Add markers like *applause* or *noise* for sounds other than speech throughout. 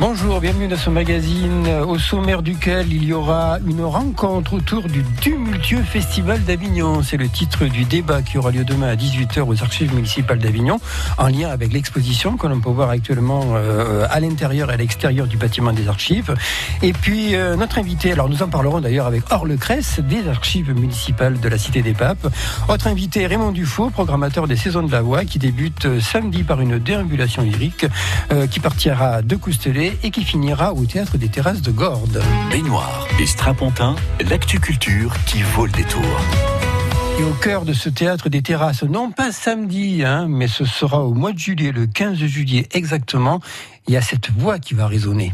Bonjour, bienvenue dans ce magazine au sommaire duquel il y aura une rencontre autour du tumultueux Festival d'Avignon. C'est le titre du débat qui aura lieu demain à 18h aux archives municipales d'Avignon en lien avec l'exposition que l'on peut voir actuellement euh, à l'intérieur et à l'extérieur du bâtiment des archives. Et puis euh, notre invité, alors nous en parlerons d'ailleurs avec Orle Cresse des archives municipales de la Cité des Papes. Autre invité, Raymond Dufaux, programmateur des Saisons de la Voix qui débute euh, samedi par une déambulation lyrique qui partira de Coustelet et qui finira au théâtre des terrasses de Gordes. Baignoire et strapontin, l'actu-culture qui vaut le détour. Et au cœur de ce théâtre des terrasses, non pas samedi, hein, mais ce sera au mois de juillet, le 15 juillet exactement, il y a cette voix qui va résonner.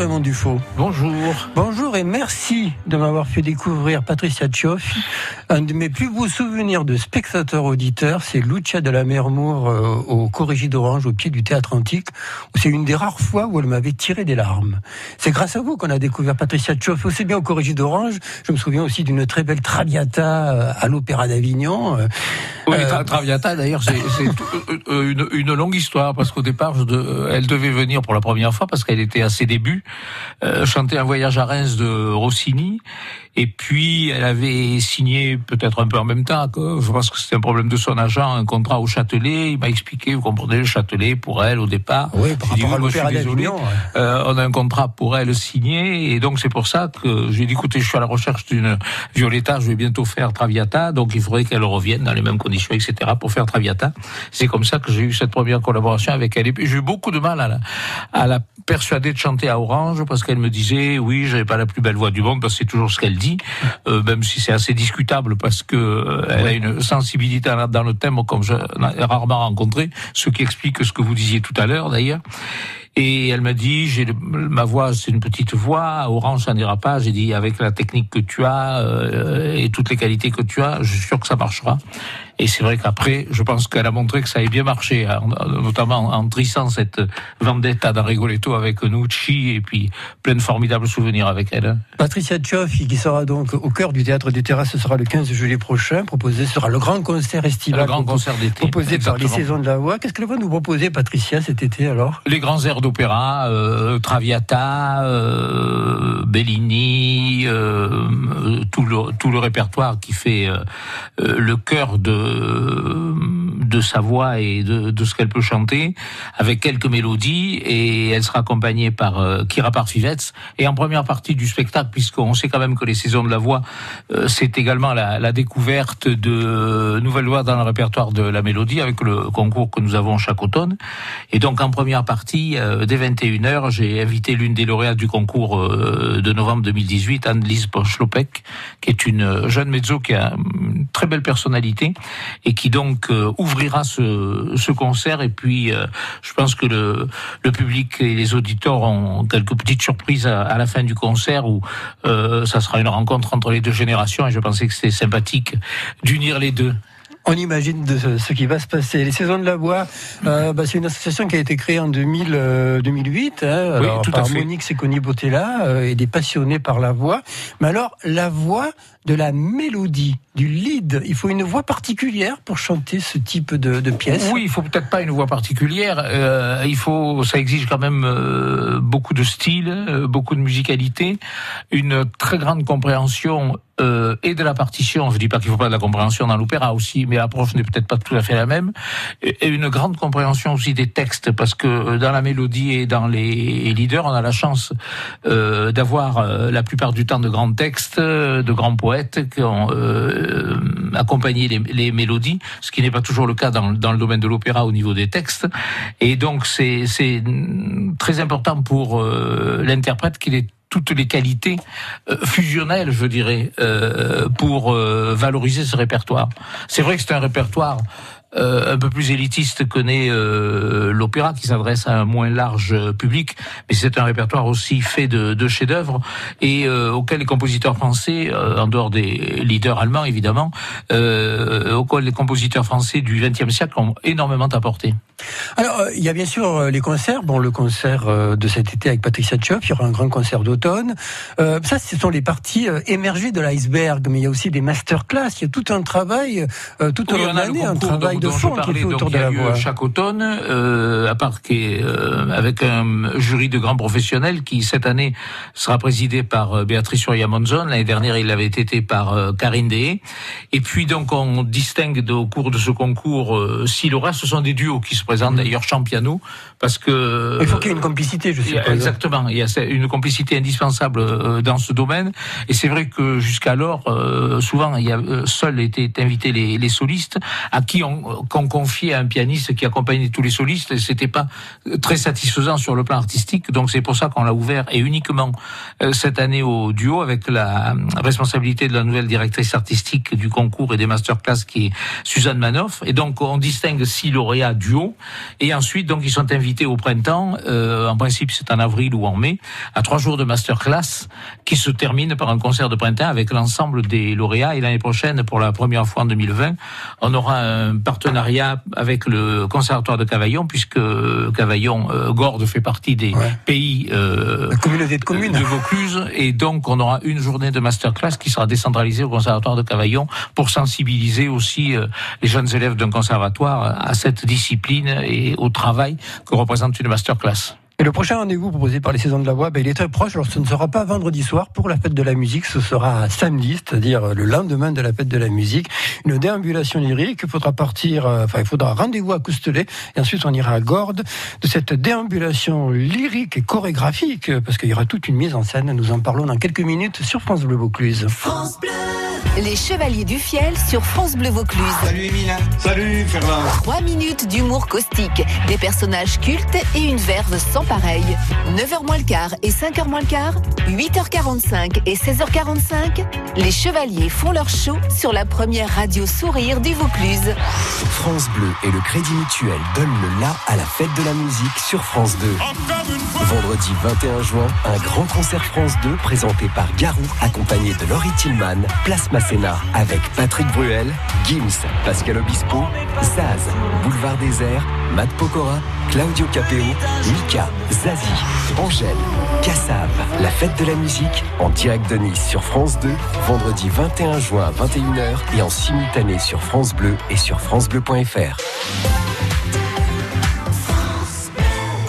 Raymond Dufaux. Bonjour. Bonjour et merci de m'avoir fait découvrir Patricia Tchoff. Un de mes plus beaux souvenirs de spectateur-auditeur, c'est Lucia de la Mermour euh, au Corrigi d'Orange, au pied du théâtre antique, où c'est une des rares fois où elle m'avait tiré des larmes. C'est grâce à vous qu'on a découvert Patricia Tchoff, aussi bien au Corrigi d'Orange. Je me souviens aussi d'une très belle Traviata euh, à l'Opéra d'Avignon. Euh, oui, Traviata, d'ailleurs, c'est *laughs* une, une, longue histoire, parce qu'au départ, je elle devait venir pour la première fois, parce qu'elle était à ses débuts euh, chanter un voyage à Reims de Rossini. Et puis, elle avait signé, peut-être un peu en même temps, que je pense que c'était un problème de son agent, un contrat au Châtelet. Il m'a expliqué, vous comprenez, le Châtelet, pour elle, au départ. Oui, par rapport à l'Opéra d'Avignon. Euh, on a un contrat pour elle signé. Et donc, c'est pour ça que j'ai dit, écoutez, je suis à la recherche d'une Violetta, je vais bientôt faire Traviata. Donc, il faudrait qu'elle revienne dans les mêmes conditions, etc., pour faire Traviata. C'est comme ça que j'ai eu cette première collaboration avec elle. Et puis, j'ai eu beaucoup de mal à la, à la persuader de chanter à Orange parce qu'elle me disait, oui, j'avais pas la plus belle voix du monde, parce que c'est toujours ce qu'elle dit, euh, même si c'est assez discutable parce que euh, elle a une sensibilité dans le thème comme je rarement rencontré, ce qui explique ce que vous disiez tout à l'heure d'ailleurs. Et elle m'a dit, j'ai ma voix, c'est une petite voix, orange, ça n'ira pas. J'ai dit, avec la technique que tu as euh, et toutes les qualités que tu as, je suis sûr que ça marchera. Et c'est vrai qu'après, je pense qu'elle a montré que ça avait bien marché, hein, notamment en trissant cette vendetta d'un Rigoletto avec Nucci et puis plein de formidables souvenirs avec elle. Patricia Tchoffi, qui sera donc au cœur du théâtre des terrasses, ce sera le 15 juillet prochain. Proposé sera le grand concert estival. Le grand concert d'été. Proposé par les saisons de la voix. Qu'est-ce qu'elle va nous proposer, Patricia, cet été alors? Les grands airs d'opéra, euh, Traviata, euh, Bellini, euh, tout, le, tout le répertoire qui fait le cœur de de sa voix et de, de ce qu'elle peut chanter, avec quelques mélodies, et elle sera accompagnée par Kira Parfivets. Et en première partie du spectacle, puisqu'on sait quand même que les saisons de la voix, c'est également la, découverte de nouvelles voix dans le répertoire de la mélodie, avec le concours que nous avons chaque automne. Et donc en première partie, euh, dès 21h, j'ai invité l'une des lauréates du concours de novembre 2018, Anne-Lise qui est une jeune mezzo qui a une très belle personnalité et qui donc euh, ouvrira ce, ce, concert. Et puis, euh, je pense que le, le, public et les auditeurs ont quelques petites surprises à, la fin du concert où euh, ça sera une rencontre entre les deux générations. Et je pensais que c'était sympathique d'unir les deux on imagine de ce qui va se passer. Les Saisons de la Voix, euh, bah, c'est une association qui a été créée en 2000, 2008 euh, hein, alors, par Monique Seconi Botella euh, et des passionnés par la voix. Mais alors, la voix de la mélodie, du lead, il faut une voix particulière pour chanter ce type de, pièce Oui, il faut peut-être pas une voix particulière. Euh, il faut, ça exige quand même euh, beaucoup de style, beaucoup de musicalité, une très grande compréhension euh, et de la partition. Je dis pas qu'il faut pas de la compréhension dans l'opéra aussi, mais l'approche n'est peut-être pas tout à fait la même. Et, une grande compréhension aussi des textes, parce que euh, dans la mélodie et dans les leaders, on a la chance euh, d'avoir euh, la plupart du temps de grands textes, de grands poètes qui ont accompagné les, mélodies, ce qui n'est pas toujours le cas dans, le domaine de l'opéra au niveau des textes. Et donc c'est très important pour l'interprète qu'il ait toutes les qualités euh, fusionnelles, je dirais, euh, pour euh, valoriser ce répertoire. C'est vrai que c'est un répertoire euh, un peu plus élitiste connaît euh, l'opéra qui s'adresse à un moins large public, mais c'est un répertoire aussi fait de, de chefs-d'œuvre et euh, auquel les compositeurs français, en dehors des leaders allemands évidemment, auquel les compositeurs français du XXe siècle ont énormément apporté. Alors, il y a bien sûr les concerts. Bon, le concert de cet été avec Patricia Tchoff, il y aura un grand concert d'automne. ça, ce sont les parties émergées de l'iceberg, mais il y a aussi des masterclass. Il y a tout un travail, tout au long de l'année, un travail de fond qui fait autour de la voix. Chaque automne, euh, à part qui euh, avec un jury de grands professionnels qui cette année sera présidé par euh, Béatrice Uria Monzon. L'année dernière, il avait été par euh, Karine Dehé. Et puis donc on distingue au cours de ce concours euh, six lauréats. Ce sont des duos qui se présentent mmh. d'ailleurs champiano parce que il faut qu'il y ait une complicité, je sais Exactement, il y a une complicité indispensable dans ce domaine. Et c'est vrai que jusqu'alors, souvent, il y a seuls étaient invités les, les solistes à qui on qu'on confiait à un pianiste qui accompagnait tous les solistes, c'était pas très satisfaisant sur le plan artistique. Donc c'est pour ça qu'on l'a ouvert et uniquement euh, cette année au duo avec la responsabilité de la nouvelle directrice artistique du concours et des masterclass qui est Suzanne Manoff. Et donc on distingue six lauréats duo et ensuite donc ils sont invités au printemps. Euh, en principe c'est en avril ou en mai à trois jours de masterclass qui se termine par un concert de printemps avec l'ensemble des lauréats. Et l'année prochaine, pour la première fois en 2020, on aura un partenariat avec le Conservatoire de Cavaillon, puisque Cavaillon, euh, Gordes fait partie des pays euh, La communauté de communes. de Vaucluse, et donc on aura une journée de masterclass qui sera décentralisée au Conservatoire de Cavaillon pour sensibiliser aussi euh, les jeunes élèves d'un conservatoire à cette discipline et au travail que représente une masterclass. Et le prochain rendez-vous proposé par les saisons de la voix, ben, il est très proche. Alors, ce ne sera pas vendredi soir pour la fête de la musique, ce sera samedi, c'est-à-dire le lendemain de la fête de la musique. Une déambulation lyrique. Il faudra partir, euh, enfin, il faudra rendez-vous à Coustelet et ensuite on ira à Gordes. De cette déambulation lyrique et chorégraphique, parce qu'il y aura toute une mise en scène. Nous en parlons dans quelques minutes sur France Bleu Vaucluse. Les Chevaliers du Fiel sur France Bleu Vaucluse. Salut Emile. Salut Fernand. Trois minutes d'humour caustique, des personnages cultes et une verve sans pareil. 9h moins le quart et 5h moins le quart, 8h45 et 16h45, les Chevaliers font leur show sur la première radio sourire du Vaucluse. France Bleu et le Crédit Mutuel donnent le la à la fête de la musique sur France 2. Vendredi 21 juin, un grand concert France 2 présenté par Garou, accompagné de Laurie Tillman, Place Masséna, avec Patrick Bruel, Gims, Pascal Obispo, Zaz, Boulevard Désert, Matt Pokora, Claudio Capeo, Mika, Zazie, Angèle, Cassav. La fête de la musique en direct de Nice sur France 2, vendredi 21 juin à 21h et en simultané sur France Bleu et sur francebleu.fr.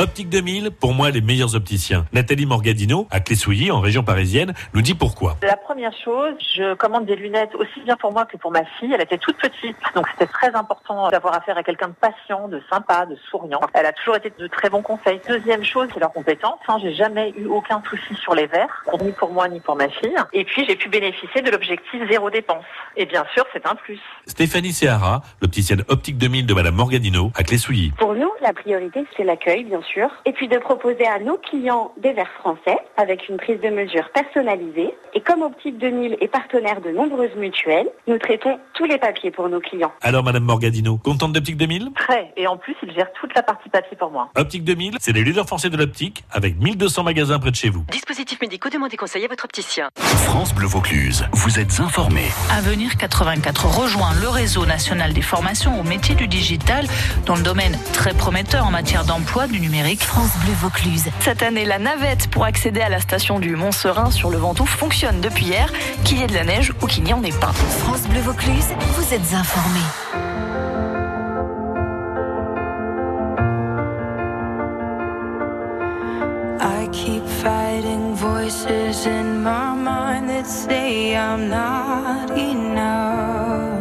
Optique 2000, pour moi, les meilleurs opticiens. Nathalie Morgadino, à Clessouilly, en région parisienne, nous dit pourquoi. La première chose, je commande des lunettes aussi bien pour moi que pour ma fille. Elle était toute petite, donc c'était très important d'avoir affaire à quelqu'un de patient, de sympa, de souriant. Elle a toujours été de très bons conseils. Deuxième chose, c'est leur compétence. Hein. J'ai jamais eu aucun souci sur les verres, ni pour moi ni pour ma fille. Et puis, j'ai pu bénéficier de l'objectif zéro dépense. Et bien sûr, c'est un plus. Stéphanie Seara, l'opticienne Optique 2000 de Madame Morgadino, à Clessouilly. Pour nous, la priorité, c'est l'accueil, bien sûr et puis de proposer à nos clients des verres français avec une prise de mesure personnalisée. Et comme Optique 2000 est partenaire de nombreuses mutuelles, nous traitons tous les papiers pour nos clients. Alors, Madame Morgadino, contente d'Optique 2000 Très. Et en plus, il gère toute la partie papier pour moi. Optique 2000, c'est les leaders français de l'optique avec 1200 magasins près de chez vous. Dispositifs médicaux, demandez conseil à votre opticien. France Bleu Vaucluse, vous êtes informés. Avenir 84 rejoint le réseau national des formations au métier du digital dans le domaine très prometteur en matière d'emploi du numérique France Bleu Vaucluse. Cette année, la navette pour accéder à la station du Mont-Serein sur le Ventoux fonctionne depuis hier, qu'il y ait de la neige ou qu'il n'y en ait pas. France Bleu Vaucluse, vous êtes informés. I keep fighting voices in my mind that say I'm not enough.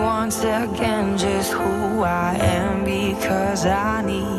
Once again just who I am because I need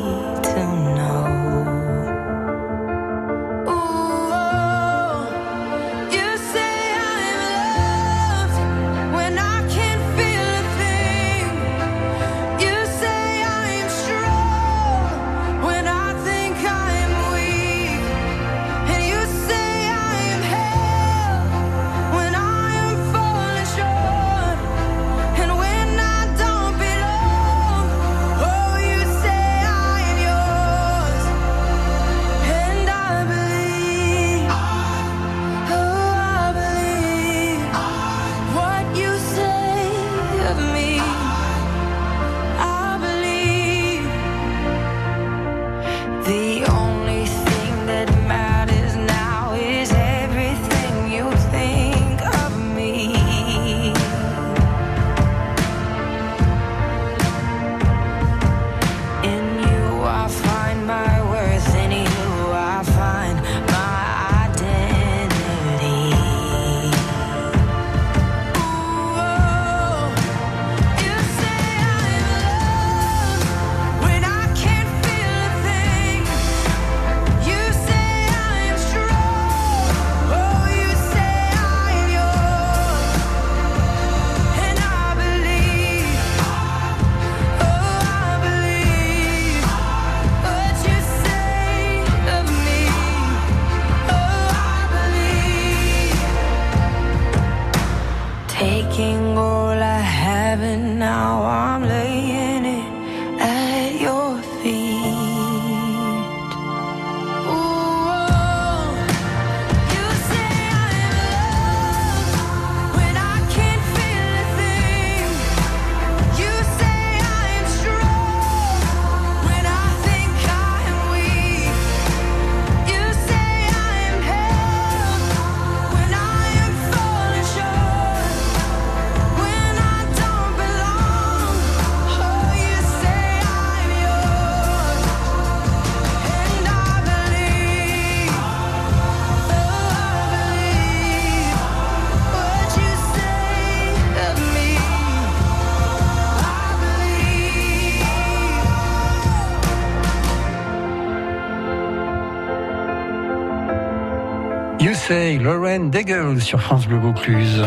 Lauren Daigle sur France Bleu Vaucluse.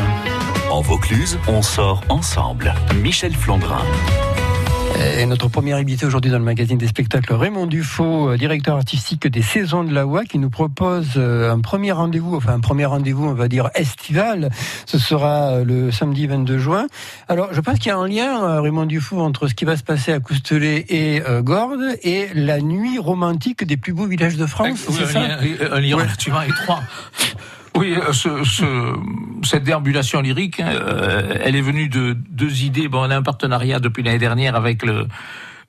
En Vaucluse, on sort ensemble. Michel Flandrin. Et notre premier invité aujourd'hui dans le magazine des spectacles, Raymond Dufaux, euh, directeur artistique des Saisons de la Oie, qui nous propose euh, un premier rendez-vous, enfin un premier rendez-vous, on va dire estival. Ce sera euh, le samedi 22 juin. Alors, je pense qu'il y a un lien, Raymond Dufaux, entre ce qui va se passer à Coustelet et Gordes et la nuit romantique des plus beaux villages de France. c'est ça? un lien relativement étroit. Oui, ce, ce, cette déambulation lyrique, hein, elle est venue de deux idées. Bon, on a un partenariat depuis l'année dernière avec le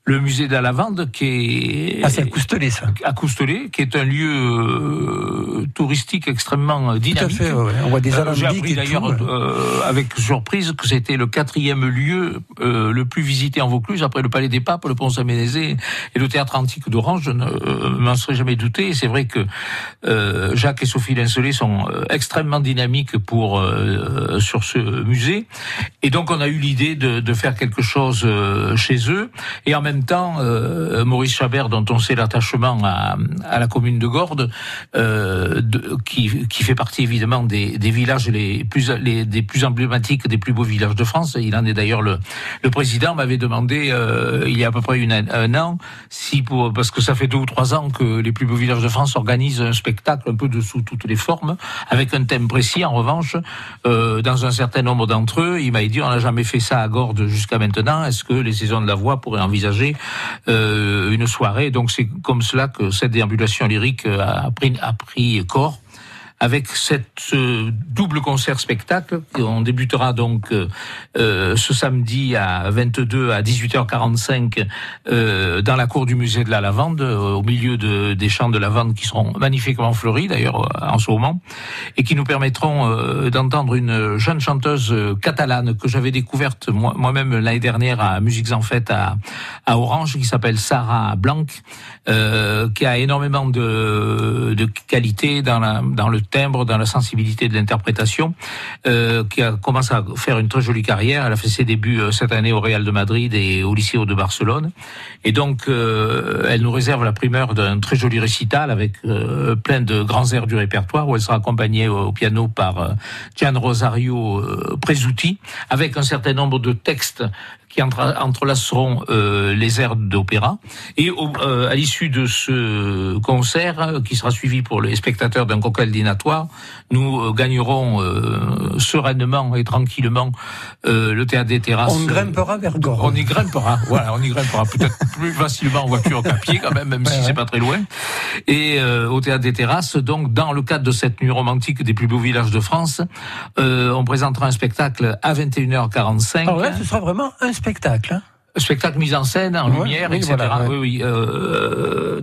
le musée de la Lavande, qui est ah, c'est à Coustelet, ça. À Coustelet, qui est un lieu euh, touristique extrêmement dynamique. Tout à fait, ouais. On voit des euh, J'ai appris d'ailleurs euh, avec surprise que c'était le quatrième lieu euh, le plus visité en Vaucluse après le Palais des Papes, le Pont Saint-Ménézé et le Théâtre Antique d'Orange. Je ne euh, m'en serais jamais douté. Et c'est vrai que Jacques et Sophie Lincelet sont extrêmement dynamiques pour sur ce musée. Et donc on a eu l'idée de, de, faire quelque chose chez eux et en même même temps, euh, Maurice Chabert, dont on sait l'attachement à, la commune de Gordes, euh, qui, fait partie évidemment des, villages les plus, emblématiques, des plus beaux villages de France. Il en est d'ailleurs le, président m'avait demandé euh, il y a à peu près un an si parce que ça fait deux ou trois ans que les plus beaux villages de France organisent un spectacle un peu de sous toutes les formes avec un thème précis. En revanche, dans un certain nombre d'entre eux, il m'a dit on n'a jamais fait ça à Gordes jusqu'à maintenant. Est-ce que les saisons de la voix pourraient envisager euh, une soirée. Donc c'est comme cela que cette déambulation lyrique pris, a pris corps. Avec cette double concert spectacle. On débutera donc ce samedi à 22 à 18h45 dans la cour du musée de la Lavande, au milieu de, des champs de lavande qui seront magnifiquement fleuris d'ailleurs en ce moment, et qui nous permettront d'entendre une jeune chanteuse catalane que j'avais découverte moi-même l'année dernière à Musiques en Fête à, à Orange, qui s'appelle Sarah Blanc, euh, qui a énormément de, de qualité dans, la, dans le timbre, dans la sensibilité de l'interprétation, euh, qui a commencé à faire une très jolie carrière. Elle a fait ses débuts euh, cette année au Real de Madrid et au Liceo de Barcelone. Et donc, euh, elle nous réserve la primeur d'un très joli récital avec euh, plein de grands airs du répertoire, où elle sera accompagnée au, piano par Gian Rosario Presutti, avec un certain nombre de textes qui entrelaceront euh, les airs d'opéra. Et euh, à l'issue de ce concert, qui sera suivi pour les spectateurs d'un cocktail dînatoire, nous euh, gagnerons sereinement et tranquillement le théâtre des terrasses. On grimpera vers Gore. On y grimpera, *laughs* voilà, on y grimpera peut-être plus facilement en voiture qu'à pied quand même, même si c'est pas très loin. Et au théâtre des terrasses, donc dans le cadre de cette nuit romantique des plus beaux villages de France, on présentera un spectacle à 21h45. Alors là, ce sera vraiment un spectacle. Hein spectacle mis en scène, en lumière, etc. Oui, oui, euh,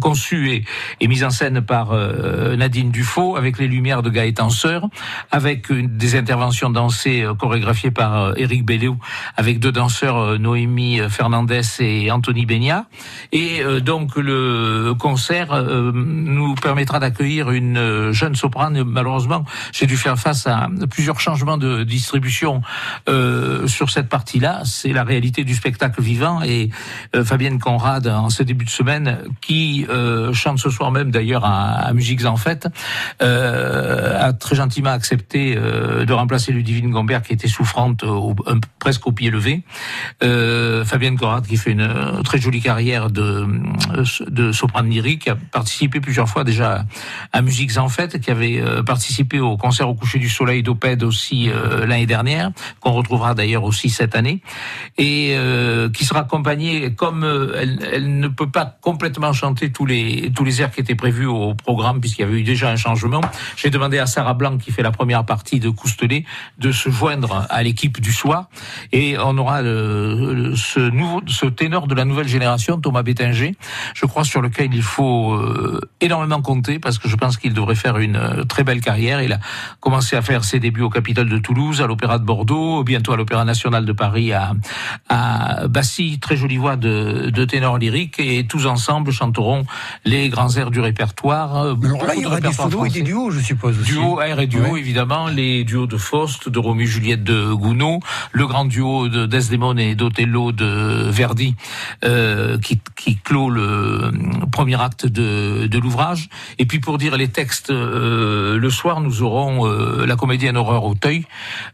conçu et, et, mis en scène par euh, Nadine Dufaux, avec les lumières de Gaëtan Sœur, avec une, des interventions dansées euh, chorégraphiées par euh, Éric Belléou, avec deux danseurs, euh, Noémie Fernandez et Anthony Beigna. Et donc le concert nous permettra d'accueillir une jeune soprane. Malheureusement, j'ai dû faire face à plusieurs changements de distribution sur cette partie-là. C'est la réalité du spectacle vivant et euh, Fabienne Conrad en ce début de semaine qui euh, chante ce soir même d'ailleurs à, à, Musiques en Fête euh, a très gentiment accepté de remplacer Ludivine Gombert qui était souffrante presque au pied levé. Fabienne Conrad qui fait une très jolie carrière de, de soprano lyrique a participé plusieurs fois déjà à Musiques en Fête qui avait participé au concert au coucher du soleil d'Opède aussi l'année dernière qu'on retrouvera d'ailleurs aussi cette année et euh, qui sera accompagnée, comme euh, elle, ne peut pas complètement chanter tous les tous les airs qui étaient prévus au programme puisqu'il y avait eu déjà un changement. J'ai demandé à Sarah Blanc qui fait la première partie de Coustelet de se joindre à l'équipe du soir et on aura le, ce nouveau ce ténor de la nouvelle génération Thomas Bétinger, je crois sur lequel il faut euh, énormément compter parce que je pense qu'il devrait faire une très belle carrière. Il a commencé à faire ses débuts au Capitole de Toulouse, à l'Opéra de Bordeaux, bientôt à l'Opéra national de Paris à, à Bassi, très jolie voix de, de ténor lyrique, et tous ensemble chanteront les grands airs du répertoire. Euh, Alors là, il y aura des solos et des duos, je suppose aussi. Duo, air et duo, évidemment, les duos de Faust, de Roméo Juliette de Gounod, le grand duo de Desdemone et d'Othello de Verdi, euh, qui, qui clôt le premier acte de, de l'ouvrage. Et puis pour dire les textes, euh, le soir, nous aurons euh, la comédienne Horreur Auteuil,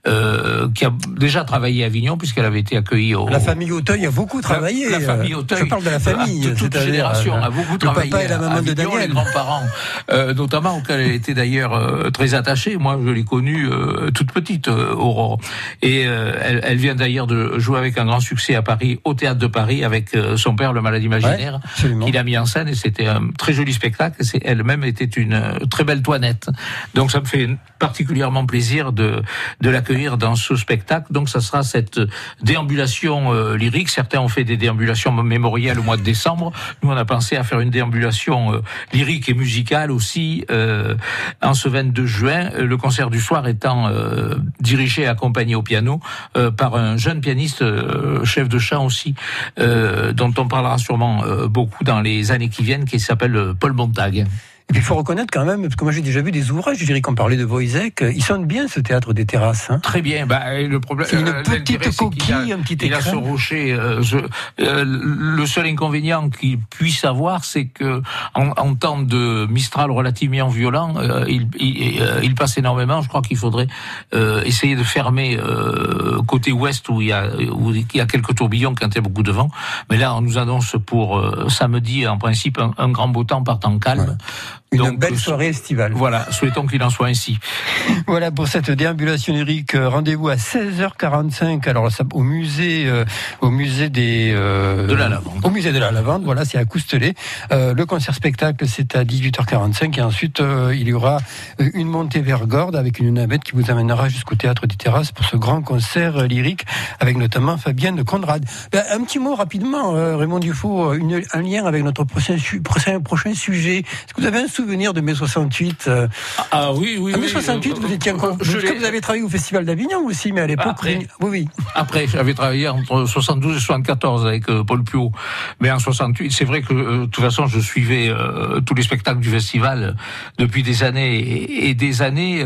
euh, qui a déjà travaillé à Avignon, puisqu'elle avait été accueillie la famille Auteuil a beaucoup travaillé. La, famille Auteuil. Je parle de la famille. Toute, toute génération a beaucoup travaillé. Le papa et la maman de Daniel. Les grands-parents, euh, notamment auxquels elle était d'ailleurs euh, très attachée. Moi, je l'ai connue euh, toute petite, euh, Aurore. Et euh, elle, elle, vient d'ailleurs de jouer avec un grand succès à Paris, au théâtre de Paris, avec son père, le malade imaginaire, ouais, qu'il a mis en scène. Et c'était un très joli spectacle. Elle-même était une très belle toinette. Donc ça me fait particulièrement plaisir de, de l'accueillir dans ce spectacle. Donc ça sera cette déambulation euh, lyrique. Certains ont fait des déambulations mémorielles au mois de décembre. Nous, on a pensé à faire une déambulation euh, lyrique et musicale aussi euh, en ce 22 juin. Le concert du soir étant euh, dirigé et accompagné au piano euh, par un jeune pianiste, chef de chant aussi, dont on parlera sûrement beaucoup dans les années qui viennent, qui s'appelle Paul Montag. Et puis il faut reconnaître quand même, parce que moi j'ai déjà vu des ouvrages, je dirais qu'on parlait de Voisek, il sonne bien ce théâtre des terrasses. Hein. Très bien. Bah, le problème, c'est une euh, petite coquille, a, un petit écran. Il a ce rocher. Euh, je, euh, le seul inconvénient qu'il puisse avoir, c'est que en, en, temps de Mistral relativement violent, euh, il, il, euh, il, passe énormément. Je crois qu'il faudrait essayer de fermer côté ouest où il y a où il y a quelques tourbillons quand il y a beaucoup de vent. Mais là, on nous annonce pour samedi en principe un, un grand beau temps par temps calme. Une belle soirée estivale. Voilà, souhaitons qu'il en soit ainsi. voilà pour cette déambulation lyrique. Rendez-vous à 16h45. Alors au musée, euh, au musée des euh, de la lavande. Au musée de la lavande. Voilà, c'est à Coustelet. Euh, le concert spectacle, c'est à 18h45 et ensuite il y aura une montée vers Gordes avec une navette qui vous amènera jusqu'au théâtre des Terrasses pour ce grand concert lyrique avec notamment Fabienne Conrad. Ben, un petit mot rapidement, Raymond une, un lien avec notre prochain, prochain, prochain sujet. Est-ce que vous avez un souvenir de mai 68 Ah oui, oui. En mai 68, vous étiez encore. Je vous avez travaillé au Festival d'Avignon aussi, mais à l'époque. Après, oui, oui. Après, j'avais travaillé entre 72 et 74 avec euh, Paul Puot. Mais en 68, c'est vrai que euh, de toute façon, je suivais euh, tous les spectacles du festival depuis des années et, des années.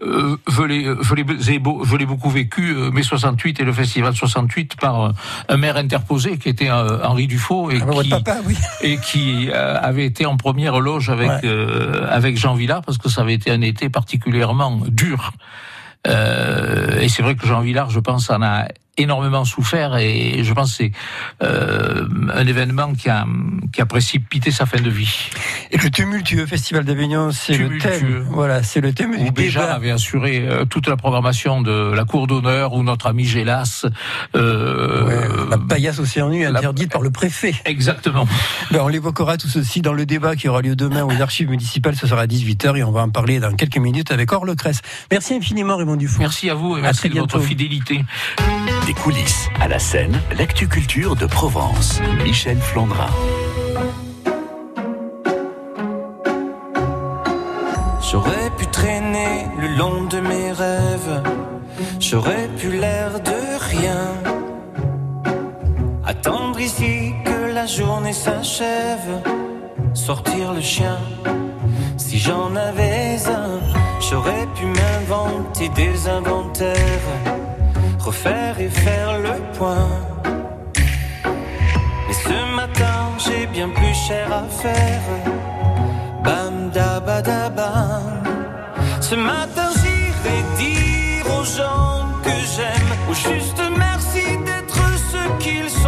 je l'ai beaucoup vécu mai 68 et le festival 68 par un maire interposé qui était Henri Dufaux et, ah, qui, papa, oui. et qui avait été en première loge avec avec Jean Villard parce que ça avait été un été particulièrement dur. Euh, et c'est vrai que Jean Villard, je pense, en a énormément souffert et je pense que c'est euh, un événement qui a, qui a précipité sa fin de vie. Et le tumultueux Festival d'Avignon, c'est le thème. Voilà, c'est le thème où Béjar avait assuré euh, toute la programmation de la cour d'honneur où notre ami Gélas. Euh, la paillasse océan nu interdite par le préfet. Exactement. Ben, on l'évoquera tout ceci dans le débat qui aura lieu demain aux archives municipales. Ce sera à 18h et on va en parler dans quelques minutes avec Orle Cresse. Merci infiniment Raymond Dufaux. Merci à vous et merci de votre fidélité. Des coulisses à la scène, l'actu-culture de Provence. Michel Flandrin. J'aurais pu traîner le long de mes rêves, j'aurais pu l'air de rien. Attendre ici que la journée s'achève, sortir le chien. Si j'en avais un, j'aurais pu m'inventer des inventaires refaire et faire le point. Mais ce matin, j'ai bien plus cher à faire. Bam da ba da bam. Ce matin, j'irai dire aux gens que j'aime, au juste merci d'être ce qu'ils sont,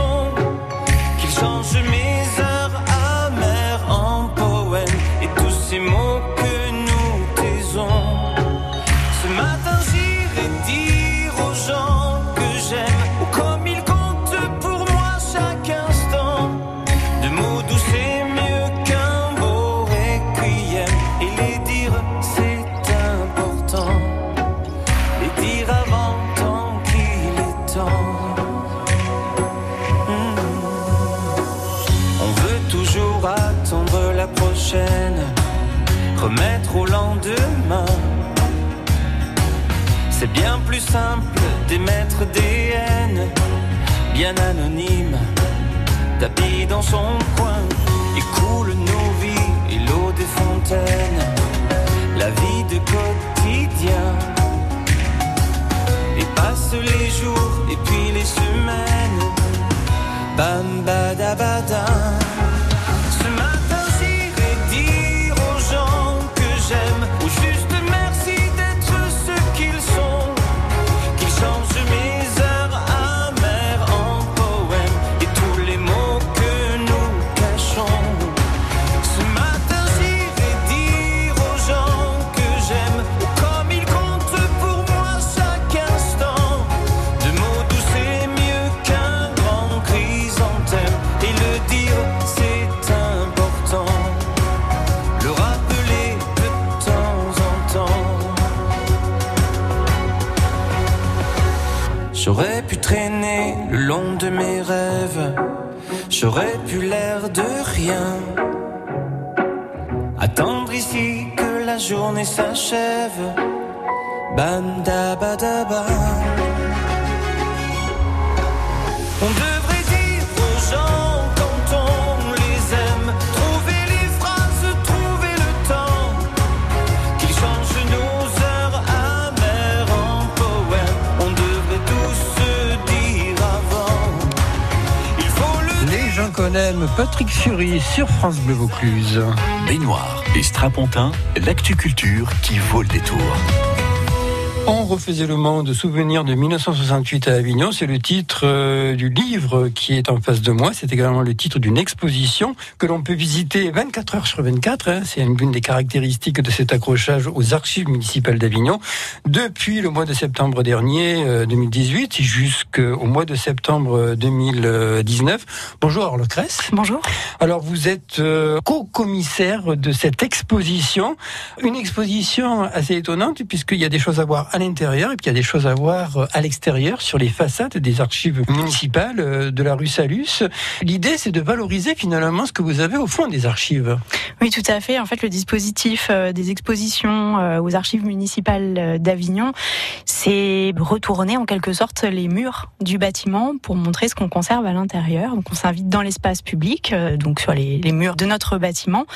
C'est bien plus simple d'émettre des haines, bien anonymes, tapis dans son coin. Et coule nos vies et l'eau des fontaines, la vie de quotidien. Et passe les jours et puis les semaines, bam badabada. Ici que la journée s'achève. Bam Patrick Fury sur France Bleu Vaucluse. Baignoire et Strapontin, l'actu culture qui vaut le détour. On refaisait le monde, souvenir de 1968 à Avignon. C'est le titre euh, du livre qui est en face de moi. C'est également le titre d'une exposition que l'on peut visiter 24 heures sur 24. Hein. C'est une des caractéristiques de cet accrochage aux archives municipales d'Avignon. Depuis le mois de septembre dernier, 2018, euh, jusqu'au mois de septembre 2019. Bonjour Orle Cress. Bonjour. Alors vous êtes euh, co-commissaire de cette exposition. Une exposition assez étonnante puisqu'il y a des choses à voir l'intérieur et puis il y a des choses à voir euh, à l'extérieur sur les façades des archives municipales euh, de la rue Salus. L'idée, c'est de valoriser finalement ce que vous avez au fond des archives. Oui, tout à fait. En fait, le dispositif euh, des expositions aux archives municipales d'Avignon, c'est retourner en quelque sorte les murs du bâtiment pour montrer ce qu'on conserve à l'intérieur. Donc, on s'invite dans l'espace public, donc sur les, les murs de notre bâtiment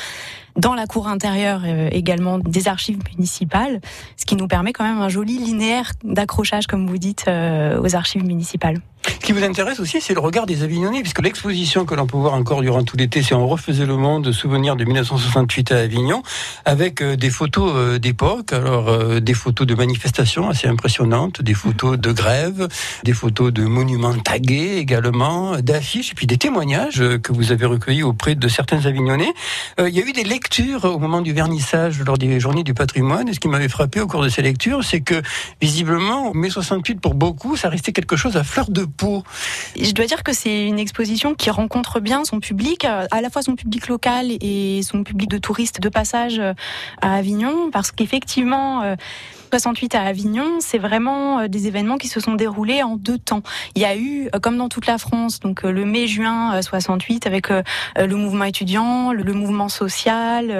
dans la cour intérieure également des archives municipales, ce qui nous permet quand même un joli linéaire d'accrochage, comme vous dites, euh, aux archives municipales. Ce qui vous intéresse aussi, c'est le regard des Avignonnais, puisque l'exposition que l'on peut voir encore durant tout l'été, c'est On refaisait le monde, souvenir de 1968 à Avignon, avec euh, des photos euh, d'époque, alors euh, des photos de manifestations assez impressionnantes, des photos de grève, des photos de monuments tagués également, d'affiches, et puis des témoignages que vous avez recueillis auprès de certains Avignonnais. Il y a eu des lectures au moment du vernissage lors des journées du patrimoine, et ce qui m'avait frappé au cours de ces lectures, c'est que visiblement, mai 68 pour beaucoup, ça restait quelque chose à fleur de je dois dire que c'est une exposition qui rencontre bien son public, à la fois son public local et son public de touristes de passage euh, à Avignon, parce qu'effectivement, euh, 68 à Avignon, c'est vraiment euh, des événements qui se sont déroulés en deux temps. Il y a eu, euh, comme dans toute la France, donc euh, le mai-juin 68 avec le mouvement étudiant, le mouvement social,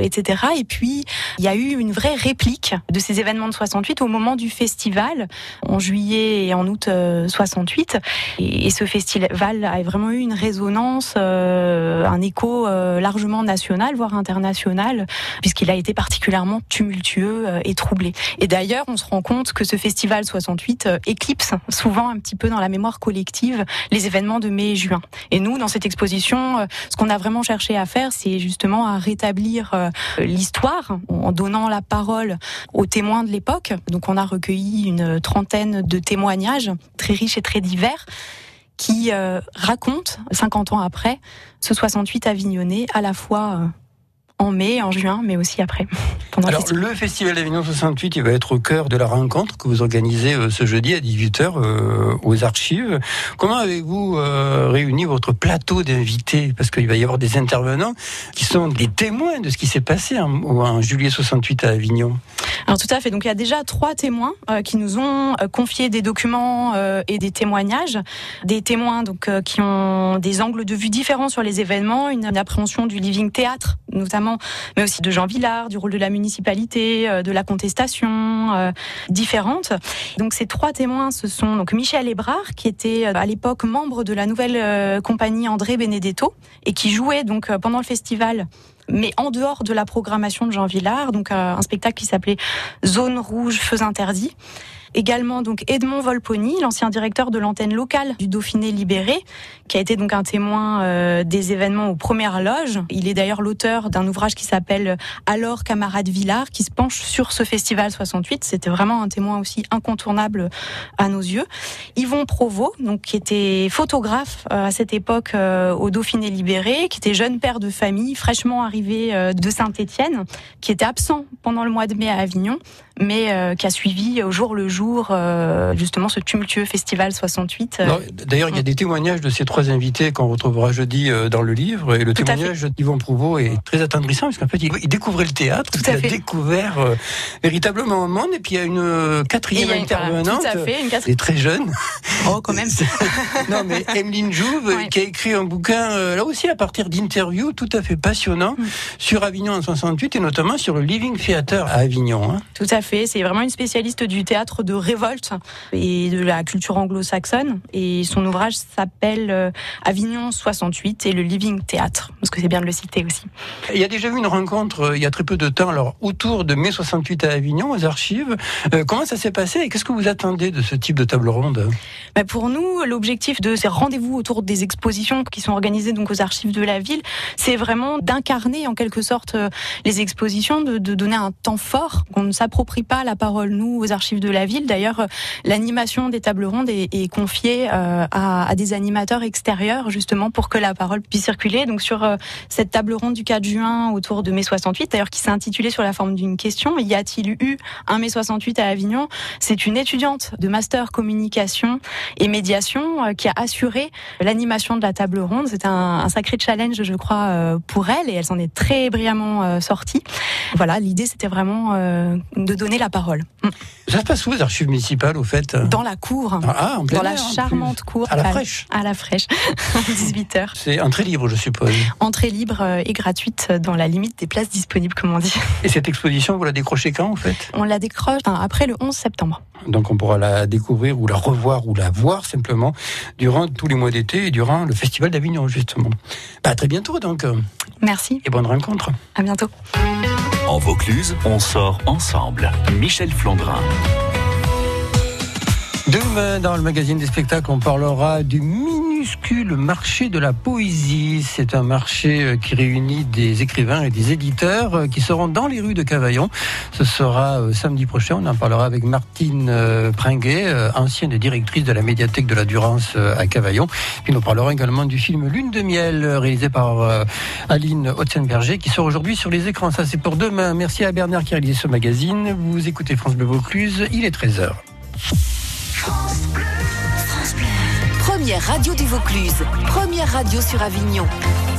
etc. Et puis il y a eu une vraie réplique de ces événements de 68 au moment du festival en juillet et en août 68. Et ce festival a vraiment eu une résonance, un écho largement national, voire international, puisqu'il a été particulièrement tumultueux et troublé. Et d'ailleurs, on se rend compte que ce festival 68 euh, éclipse souvent un petit peu dans la mémoire collective les événements de mai et juin. Et nous, dans cette exposition, euh, ce qu'on a vraiment cherché à faire, c'est justement à rétablir euh, l'histoire en donnant la parole aux témoins de l'époque. Donc on a recueilli une trentaine de témoignages très riches et très divers qui racontent, 50 ans après, ce 68 avignonné à la fois en mai, en juin, mais aussi après. Alors, le, Festival d'Avignon 68, il va être au cœur de la rencontre que vous organisez euh, ce jeudi à 18h euh, aux archives. Comment avez-vous euh, réuni votre plateau d'invités? Parce qu'il va y avoir des intervenants qui sont des témoins de ce qui s'est passé en, en, juillet 68 à Avignon. Alors tout à fait. Donc il y a déjà trois témoins qui nous ont confié des documents et des témoignages. Des témoins donc qui ont des angles de vue différents sur les événements, une appréhension du living théâtre notamment mais aussi de Jean Villard, du rôle de la municipalité, euh, de la contestation, euh, différentes. Donc ces trois témoins, ce sont donc Michel Hébrard, qui était euh, à l'époque membre de la nouvelle compagnie André Benedetto et qui jouait donc pendant le festival mais en dehors de la programmation de Jean Villard, donc un spectacle qui s'appelait Zone rouge, feux interdits. Également donc Edmond Volponi, l'ancien directeur de l'antenne locale du Dauphiné libéré, qui a été donc un témoin euh, des événements aux premières loges. Il est d'ailleurs l'auteur d'un ouvrage qui s'appelle Alors camarade Villard, qui se penche sur ce festival 68. C'était vraiment un témoin aussi incontournable à nos yeux. Yvon Provost, donc qui était photographe euh, à cette époque euh, au Dauphiné libéré, qui était jeune père de famille, fraîchement arrivé de Saint-Étienne, qui était absent pendant le mois de mai à Avignon, mais qui a suivi au jour le jour euh, justement ce tumultueux festival 68. Euh. D'ailleurs, il y a des témoignages de ces trois invités qu'on retrouvera jeudi euh, dans le livre. Et le témoignage d'Yvon Prouveau est très attendrissant, parce qu'en fait, il, découvrait le théâtre, il a découvert véritablement un monde. Et puis, il y a une quatrième intervenante, une est très jeune. Oh, quand même. *laughs* non, mais Emeline Jouve, qui a écrit un bouquin, là aussi, à partir d'interviews tout à fait passionnants mm. sur Avignon en 68 et notamment sur le Living Theater à Avignon. Hein. Tout à fait. C'est vraiment une spécialiste du théâtre de de révolte et de la culture anglo-saxonne. Et son ouvrage s'appelle euh, Avignon 68 et le Living Theatre, parce que c'est bien de le citer aussi. Il y a déjà eu une rencontre euh, il y a très peu de temps, alors autour de mai 68 à Avignon, aux archives. Euh, comment ça s'est passé et qu'est-ce que vous attendez de ce type de table ronde? Bah Pour nous, l'objectif de ces rendez-vous autour des expositions qui sont organisées donc aux archives de la ville, c'est vraiment d'incarner en quelque sorte les expositions, de, de donner un temps fort. On ne s'approprie pas la parole, nous, aux archives de la ville. D'ailleurs, l'animation des tables rondes est, confiée euh, à, des animateurs extérieurs, justement, pour que la parole puisse circuler. Donc, sur euh, cette table ronde du 4 juin, autour de mai 68, d'ailleurs, qui s'est intitulée sur la forme d'une question, y a-t-il eu un mai 68 à Avignon? C'est une étudiante de master communication et médiation euh, qui a assuré l'animation de la table ronde. C'était un, sacré challenge, je crois, euh, pour elle, et elle s'en est très brillamment euh, sortie. Voilà, l'idée, c'était vraiment de donner la parole. Ça se passe où, archives municipales, au fait Dans la cour. Ah, en plein Dans la air, charmante plus. cour. À la fraîche. À la fraîche. *laughs* 18h. C'est entrée libre, je suppose. Entrée libre euh, et gratuite dans la limite des places disponibles, comme on dit. Et cette exposition, vous la décrochez quand, en fait? On la décroche enfin, après le 11 septembre. Donc on pourra la découvrir ou la revoir ou la voir simplement durant tous les mois d'été et durant le Festival d'Avignon, justement. Bah, à très bientôt, donc. Merci. Et bonne rencontre. À bientôt. En Vaucluse, on sort ensemble. Michel Flandrin. Demain, dans le magazine des spectacles, on parlera du minuscule marché de la poésie. C'est un marché euh, qui réunit des écrivains et des éditeurs euh, qui seront dans les rues de Cavaillon. Ce sera euh, samedi prochain. On en parlera avec Martine Pringuet, ancienne directrice de la médiathèque de la Durance à Cavaillon. Puis nous parlerons également du film Lune de miel, réalisé par Aline Hotzenberger, qui sort aujourd'hui sur les écrans. Ça, c'est pour demain. Merci à Bernard qui a réalisé ce magazine. Vous écoutez France Bleu Vaucluse. Il est 13h. Première radio du Vaucluse, première radio sur Avignon.